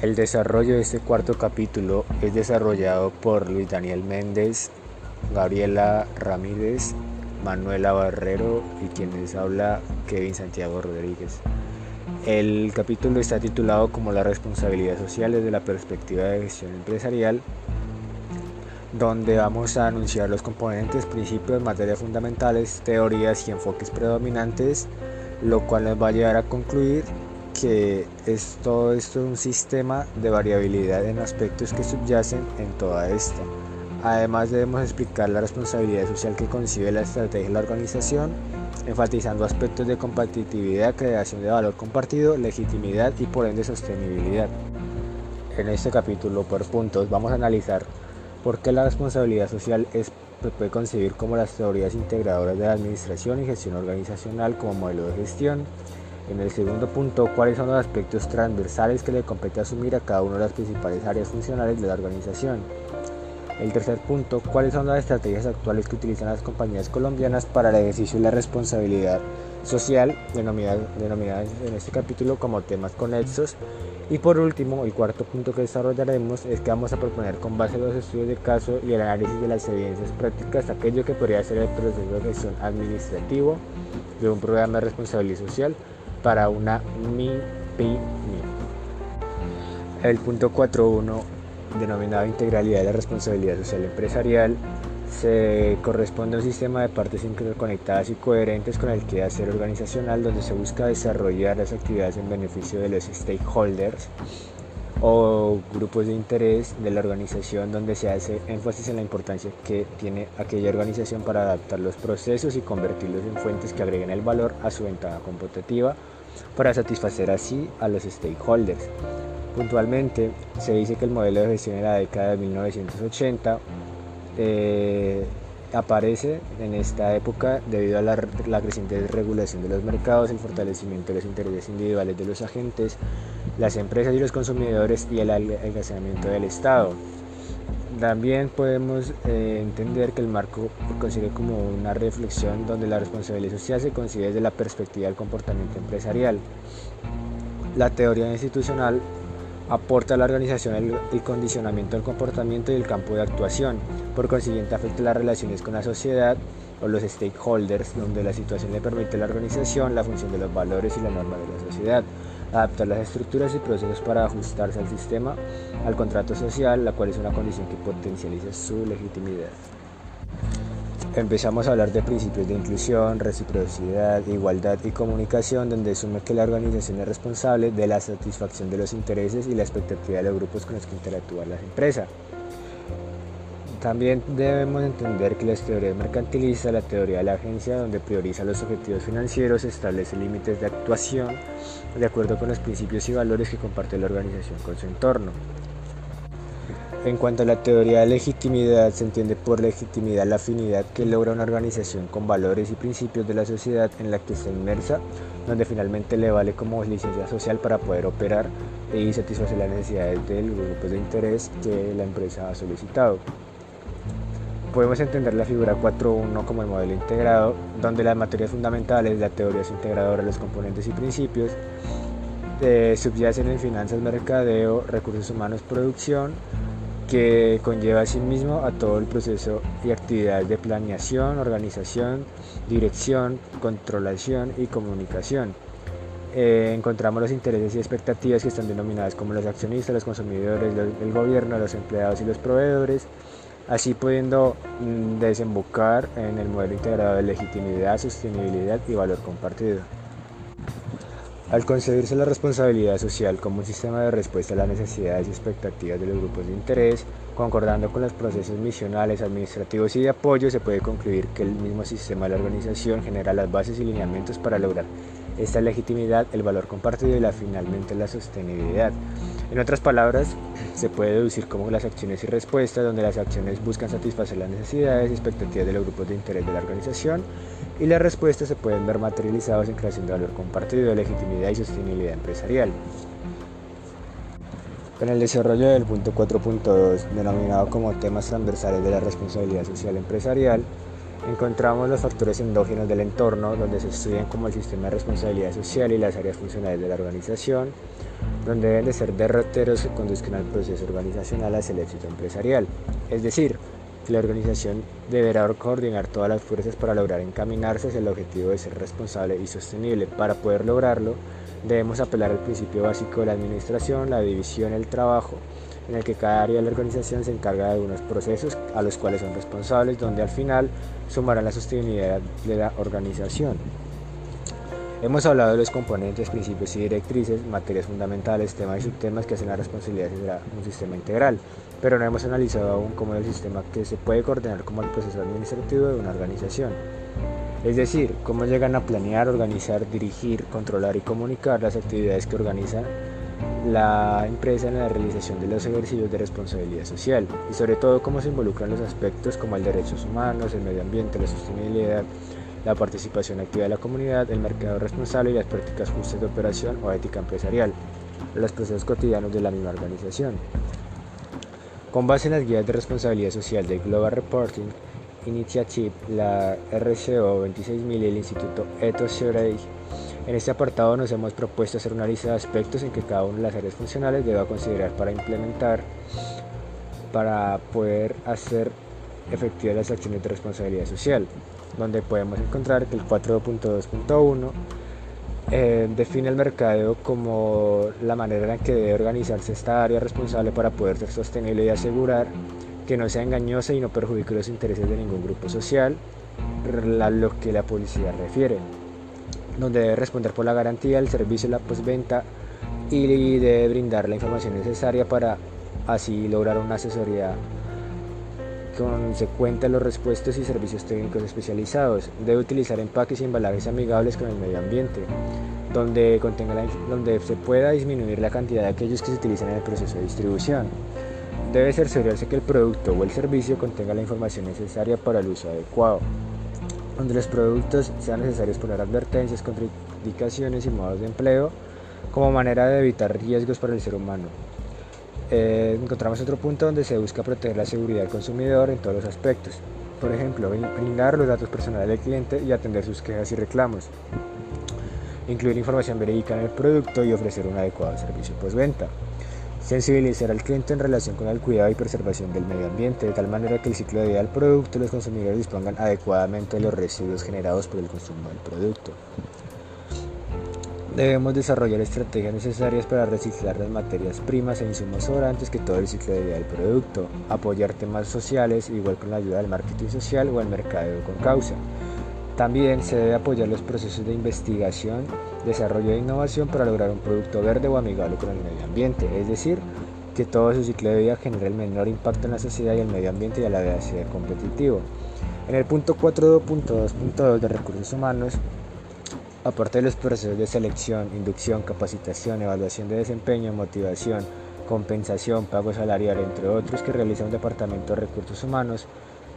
El desarrollo de este cuarto capítulo es desarrollado por Luis Daniel Méndez, Gabriela Ramírez, Manuela Barrero y quien les habla Kevin Santiago Rodríguez. El capítulo está titulado como la responsabilidad social desde la perspectiva de gestión empresarial, donde vamos a anunciar los componentes, principios, materias fundamentales, teorías y enfoques predominantes, lo cual nos va a llevar a concluir que es todo esto un sistema de variabilidad en aspectos que subyacen en toda esto. Además debemos explicar la responsabilidad social que concibe la estrategia de la organización, enfatizando aspectos de competitividad, creación de valor compartido, legitimidad y por ende sostenibilidad. En este capítulo por puntos vamos a analizar por qué la responsabilidad social es, se puede concebir como las teorías integradoras de la administración y gestión organizacional como modelo de gestión, en el segundo punto, cuáles son los aspectos transversales que le compete asumir a cada una de las principales áreas funcionales de la organización. El tercer punto, cuáles son las estrategias actuales que utilizan las compañías colombianas para el ejercicio de la responsabilidad social, denominadas, en este capítulo como temas conexos. Y por último, el cuarto punto que desarrollaremos es que vamos a proponer con base en los estudios de caso y el análisis de las evidencias prácticas aquello que podría ser el proceso de gestión administrativo de un programa de responsabilidad social para una MIPYME. El punto 4.1, denominado integralidad de la responsabilidad social empresarial, se corresponde a un sistema de partes interconectadas y coherentes con el quehacer organizacional donde se busca desarrollar las actividades en beneficio de los stakeholders o grupos de interés de la organización donde se hace énfasis en la importancia que tiene aquella organización para adaptar los procesos y convertirlos en fuentes que agreguen el valor a su ventaja competitiva para satisfacer así a los stakeholders. Puntualmente, se dice que el modelo de gestión en la década de 1980 eh, aparece en esta época debido a la, la creciente regulación de los mercados, el fortalecimiento de los intereses individuales de los agentes, las empresas y los consumidores y el almacenamiento del Estado. También podemos eh, entender que el marco consigue como una reflexión donde la responsabilidad social se concibe desde la perspectiva del comportamiento empresarial. La teoría institucional aporta a la organización el, el, condicionamiento del comportamiento y el campo de actuación. Por consiguiente, afecta las relaciones con la sociedad o los stakeholders, donde la situación le permite a la organización la función de los valores y la norma de la sociedad adaptar las estructuras y procesos para ajustarse al sistema, al contrato social, la cual es una condición que potencializa su legitimidad. Empezamos a hablar de principios de inclusión, reciprocidad, igualdad y comunicación, donde asume que la organización es responsable de la satisfacción de los intereses y la expectativa de los grupos con los que interactúan las empresas. También debemos entender que la teoría mercantilista, la teoría de la agencia, donde prioriza los objetivos financieros, establece límites de actuación de acuerdo con los principios y valores que comparte la organización con su entorno. En cuanto a la teoría de legitimidad, se entiende por legitimidad la afinidad que logra una organización con valores y principios de la sociedad en la que está inmersa, donde finalmente le vale como licencia social para poder operar y satisfacer las necesidades del grupo de interés que la empresa ha solicitado. Podemos entender la figura 4.1 como el modelo integrado, donde las materias fundamentales, la teoría es integradora, los componentes y principios, eh, subyacen en finanzas, mercadeo, recursos humanos, producción, que conlleva asimismo a todo el proceso y actividades de planeación, organización, dirección, controlación y comunicación. Eh, encontramos los intereses y expectativas que están denominadas como los accionistas, los consumidores, el gobierno, los empleados y los proveedores, así pudiendo mm, desembocar en el modelo integrado de legitimidad, sostenibilidad y valor compartido. Al concebirse la responsabilidad social como un sistema de respuesta a las necesidades y expectativas de los grupos de interés, concordando con los procesos misionales, administrativos y de apoyo, se puede concluir que el mismo sistema de la organización genera las bases y lineamientos para lograr esta legitimidad, el valor compartido y la, finalmente la sostenibilidad. En otras palabras, se puede deducir como las acciones y respuestas, donde las acciones buscan satisfacer las necesidades y expectativas de los grupos de interés de la organización y las respuestas se pueden ver materializadas en creación de valor compartido, legitimidad y sostenibilidad empresarial. Con el desarrollo del punto 4.2, denominado como temas transversales de la responsabilidad social empresarial, encontramos los factores endógenos del entorno, donde se estudian como el sistema de responsabilidad social y las áreas funcionales de la organización, donde deben de ser derroteros que conduzcan al proceso organizacional hacia el éxito empresarial. Es decir, que la organización deberá coordinar todas las fuerzas para lograr encaminarse hacia el objetivo de ser responsable y sostenible. Para poder lograrlo, debemos apelar al principio básico de la administración, la división, el trabajo, en el que cada área de la organización se encarga de algunos procesos a los cuales son responsables, donde al final sumarán la sostenibilidad de la organización. Hemos hablado de los componentes, principios y directrices, materias fundamentales, temas y subtemas que hacen la responsabilidad de un sistema integral, pero no hemos analizado aún cómo es el sistema que se puede coordinar como el proceso administrativo de una organización. Es decir, cómo llegan a planear, organizar, dirigir, controlar y comunicar las actividades que organiza la empresa en la realización de los ejercicios de responsabilidad social y sobre todo cómo se involucran los aspectos como el derechos humanos, el medio ambiente, la sostenibilidad, la participación activa de la comunidad, el mercado responsable y las prácticas justas de operación o ética empresarial, los procesos cotidianos de la misma organización. Con base en las guías de responsabilidad social de Global Reporting Initiative, la RCO 26000 y el Instituto Ethos Survey, en este apartado nos hemos propuesto hacer una lista de aspectos en que cada una de las áreas funcionales deba considerar para implementar, para poder hacer efectivas las acciones de responsabilidad social donde podemos encontrar que el 4.2.1 eh, define el mercadeo como la manera en que debe organizarse esta área responsable para poder ser sostenible y asegurar que no sea engañosa y no perjudique los intereses de ningún grupo social, a lo que la publicidad refiere, donde debe responder por la garantía, el servicio, la postventa y debe brindar la información necesaria para así lograr una asesoría consecuente los respuestos y servicios técnicos especializados. Debe utilizar empaques y embalajes amigables con el medio ambiente, donde, contenga donde se pueda disminuir la cantidad de aquellos que se utilizan en el proceso de distribución. Debe cerciorarse que el producto o el servicio contenga la información necesaria para el uso adecuado, donde los productos sean necesarios poner advertencias, contraindicaciones y modos de empleo como manera de evitar riesgos para el ser humano. Eh, encontramos otro punto donde se busca proteger la seguridad del consumidor en todos los aspectos. Por ejemplo, brindar los datos personales del cliente y atender sus quejas y reclamos. Incluir información verídica en el producto y ofrecer un adecuado servicio postventa. Sensibilizar al cliente en relación con el cuidado y preservación del medio ambiente, de tal manera que el ciclo de vida del producto y los consumidores dispongan adecuadamente de los residuos generados por el consumo del producto. Debemos desarrollar estrategias necesarias para reciclar las materias primas e insumos sobrantes que todo el ciclo de vida del producto, apoyar temas sociales, igual con la ayuda del marketing social o el mercado con causa. También se debe apoyar los procesos de investigación, desarrollo e innovación para lograr un producto verde o amigable con el medio ambiente, es decir, que todo su ciclo de vida genere el menor impacto en la sociedad y el medio ambiente y a la vez sea competitivo. En el punto 4.2.2 de recursos humanos Aparte de los procesos de selección, inducción, capacitación, evaluación de desempeño, motivación, compensación, pago salarial, entre otros que realiza un departamento de recursos humanos,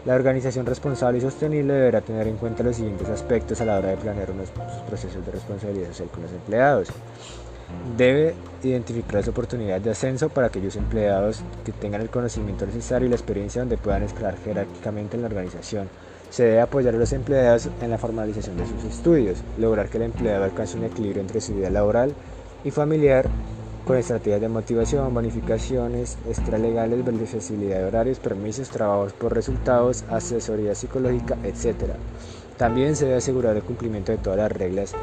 la organización responsable y sostenible deberá tener en cuenta los siguientes aspectos a la hora de planear unos procesos de responsabilidad social con los empleados. Debe identificar las oportunidades de ascenso para aquellos empleados que tengan el conocimiento necesario y la experiencia donde puedan escalar jerárquicamente en la organización se debe apoyar a los empleados en la formalización de sus estudios, lograr que el empleado alcance un equilibrio entre su vida laboral y familiar con estrategias de motivación, bonificaciones extralegales, flexibilidad de horarios, permisos, trabajos por resultados, asesoría psicológica, etc. También se debe asegurar el cumplimiento de todas las reglas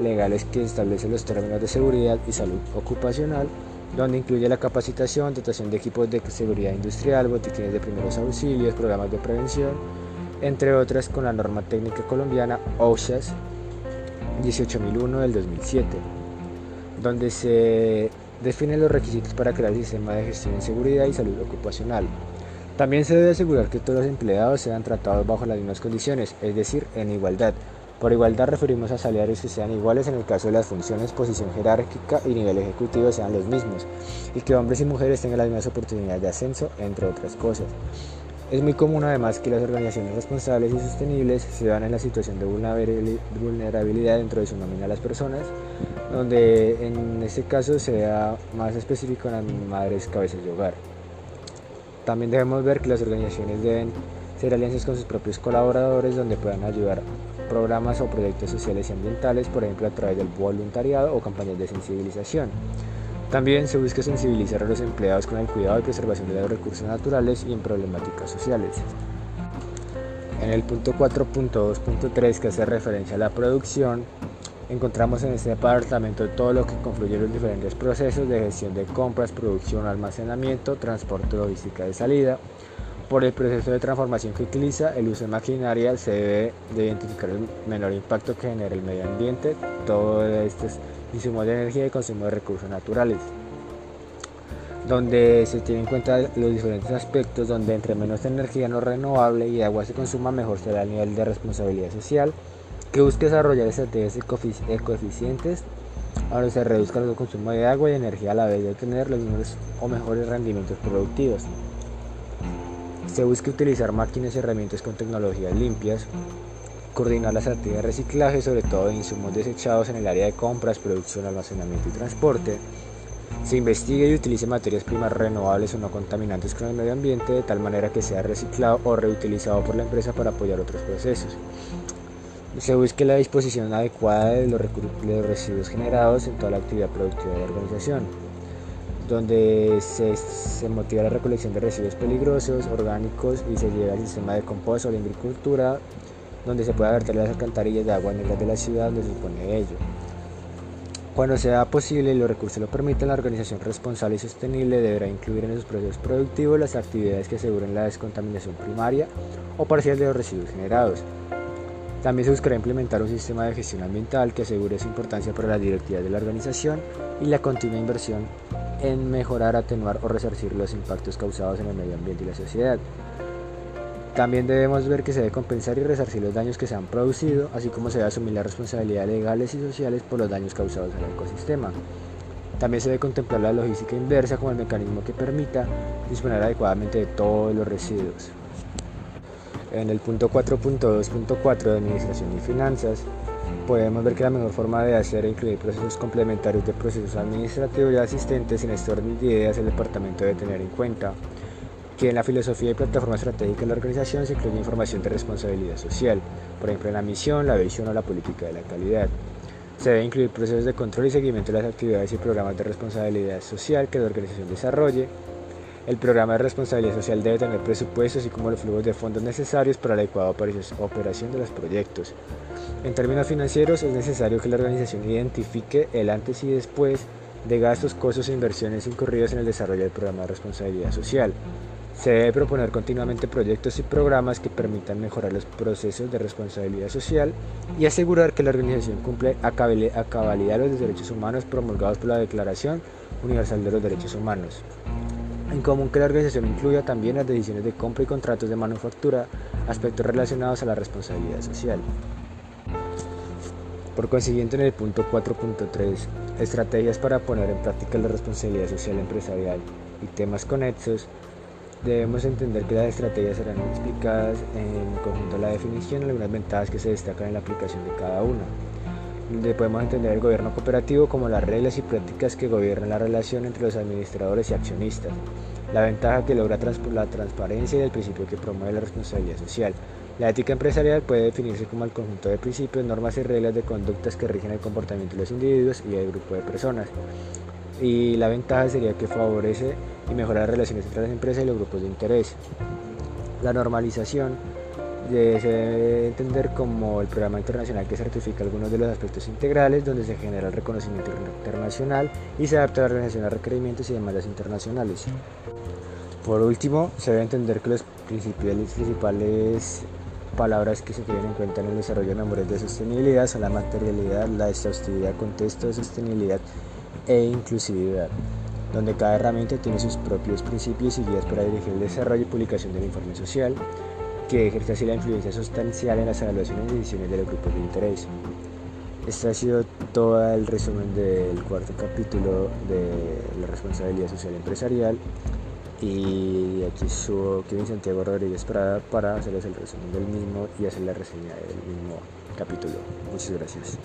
legales que establecen los términos de seguridad y salud ocupacional, donde incluye la capacitación, dotación de equipos de seguridad industrial, botiquines de primeros auxilios, programas de prevención, entre otras con la norma técnica colombiana OSHAS 18001 del 2007, donde se definen los requisitos para crear el sistema de gestión en seguridad y salud ocupacional. También se debe asegurar que todos los empleados sean tratados bajo las mismas condiciones, es decir, en igualdad. Por igualdad referimos a salarios que sean iguales en el caso de las funciones, posición jerárquica y nivel ejecutivo sean los mismos, y que hombres y mujeres tengan las mismas oportunidades de ascenso, entre otras cosas. Es muy común además que las organizaciones responsables y sostenibles se dan en la situación de vulnerabilidad dentro de su nómina a las personas, donde en este caso se da más específico en las madres cabezas de hogar. También debemos ver que las organizaciones deben ser alianzas con sus propios colaboradores donde puedan ayudar programas o proyectos sociales y ambientales, por ejemplo a través del voluntariado o campañas de sensibilización. También se busca sensibilizar a los empleados con el cuidado y preservación de los recursos naturales y en problemáticas sociales. En el punto 4.2.3 que hace referencia a la producción, encontramos en este departamento todo lo que confluye los diferentes procesos de gestión de compras, producción, almacenamiento, transporte, logística de salida. Por el proceso de transformación que utiliza, el uso de maquinaria se debe de identificar el menor impacto que genera el medio ambiente, todo estos insumos de energía y consumo de recursos naturales donde se tiene en cuenta los diferentes aspectos, donde entre menos energía no renovable y agua se consuma, mejor será el nivel de responsabilidad social, que busque desarrollar estrategias ecoeficientes donde se reduzca el consumo de agua y energía a la vez de obtener los mismos o mejores rendimientos productivos. Se busca utilizar máquinas y herramientas con tecnologías limpias, coordinar la estrategia de reciclaje, sobre todo de insumos desechados en el área de compras, producción, almacenamiento y transporte, se investigue y utilice materias primas renovables o no contaminantes con el medio ambiente de tal manera que sea reciclado o reutilizado por la empresa para apoyar otros procesos. Se busque la disposición adecuada de los, residuos generados en toda la actividad productiva de la organización, donde se, se motiva la recolección de residuos peligrosos, orgánicos y se lleva al sistema de compost o la agricultura, donde se puede verter las alcantarillas de agua negras de la ciudad donde se supone ello. Cuando sea posible y los recursos lo permitan, la organización responsable y sostenible deberá incluir en sus procesos productivos las actividades que aseguren la descontaminación primaria o parcial de los residuos generados. También se buscará implementar un sistema de gestión ambiental que asegure su importancia para las directivas de la organización y la continua inversión en mejorar, atenuar o resarcir los impactos causados en el medio ambiente y la sociedad. También debemos ver que se debe compensar y resarcir los daños que se han producido, así como se debe asumir las responsabilidades legales y sociales por los daños causados al ecosistema. También se debe contemplar la logística inversa como el mecanismo que permita disponer adecuadamente de todos los residuos. En el punto 4.2.4 de Administración y Finanzas, podemos ver que la mejor forma de hacer e incluir procesos complementarios de procesos administrativos y asistentes en este orden de ideas el departamento debe tener en cuenta que en la filosofía y plataforma estratégica de la organización se incluye información de responsabilidad social, por ejemplo en la misión, la visión o la política de la calidad. Se debe incluir procesos de control y seguimiento de las actividades y programas de responsabilidad social que la organización desarrolle. El programa de responsabilidad social debe tener presupuestos y como los flujos de fondos necesarios para la adecuada operación de los proyectos. En términos financieros, es necesario que la organización identifique el antes y después de gastos, costos e inversiones incurridos en el desarrollo del programa de responsabilidad social. Se debe proponer continuamente proyectos y programas que permitan mejorar los procesos de responsabilidad social y asegurar que la organización cumple a cabalidad los derechos humanos promulgados por la Declaración Universal de los Derechos Humanos. En común que la organización incluya también las decisiones de compra y contratos de manufactura, aspectos relacionados a la responsabilidad social. Por consiguiente, en el punto 4.3, estrategias para poner en práctica la responsabilidad social empresarial y temas conexos, Debemos entender que las estrategias serán explicadas en conjunto la definición algunas ventajas que se destacan en la aplicación de cada una. Donde podemos entender el gobierno cooperativo como las reglas y prácticas que gobiernan la relación entre los administradores y accionistas, la ventaja que logra la transparencia y el principio que promueve la responsabilidad social. La ética empresarial puede definirse como el conjunto de principios, normas y reglas de conductas que rigen el comportamiento de los individuos y del grupo de personas. Y la ventaja sería que favorece y mejorar las relaciones entre las empresas y los grupos de interés. La normalización se debe entender como el programa internacional que certifica algunos de los aspectos integrales donde se genera el reconocimiento internacional y se adapta a la organización a requerimientos y demandas internacionales. Por último, se debe entender que los principales, principales palabras que se tienen en cuenta en el desarrollo de memorias de sostenibilidad son la materialidad, la exhaustividad, contexto de sostenibilidad e inclusividad donde cada herramienta tiene sus propios principios y guías para dirigir el desarrollo y publicación del informe social, que ejerce así la influencia sustancial en las evaluaciones y decisiones de los grupos de interés. Este ha sido todo el resumen del cuarto capítulo de la responsabilidad social empresarial y aquí subo Kevin Santiago Rodríguez Prada para hacerles el resumen del mismo y hacer la reseña del mismo capítulo. Muchas gracias.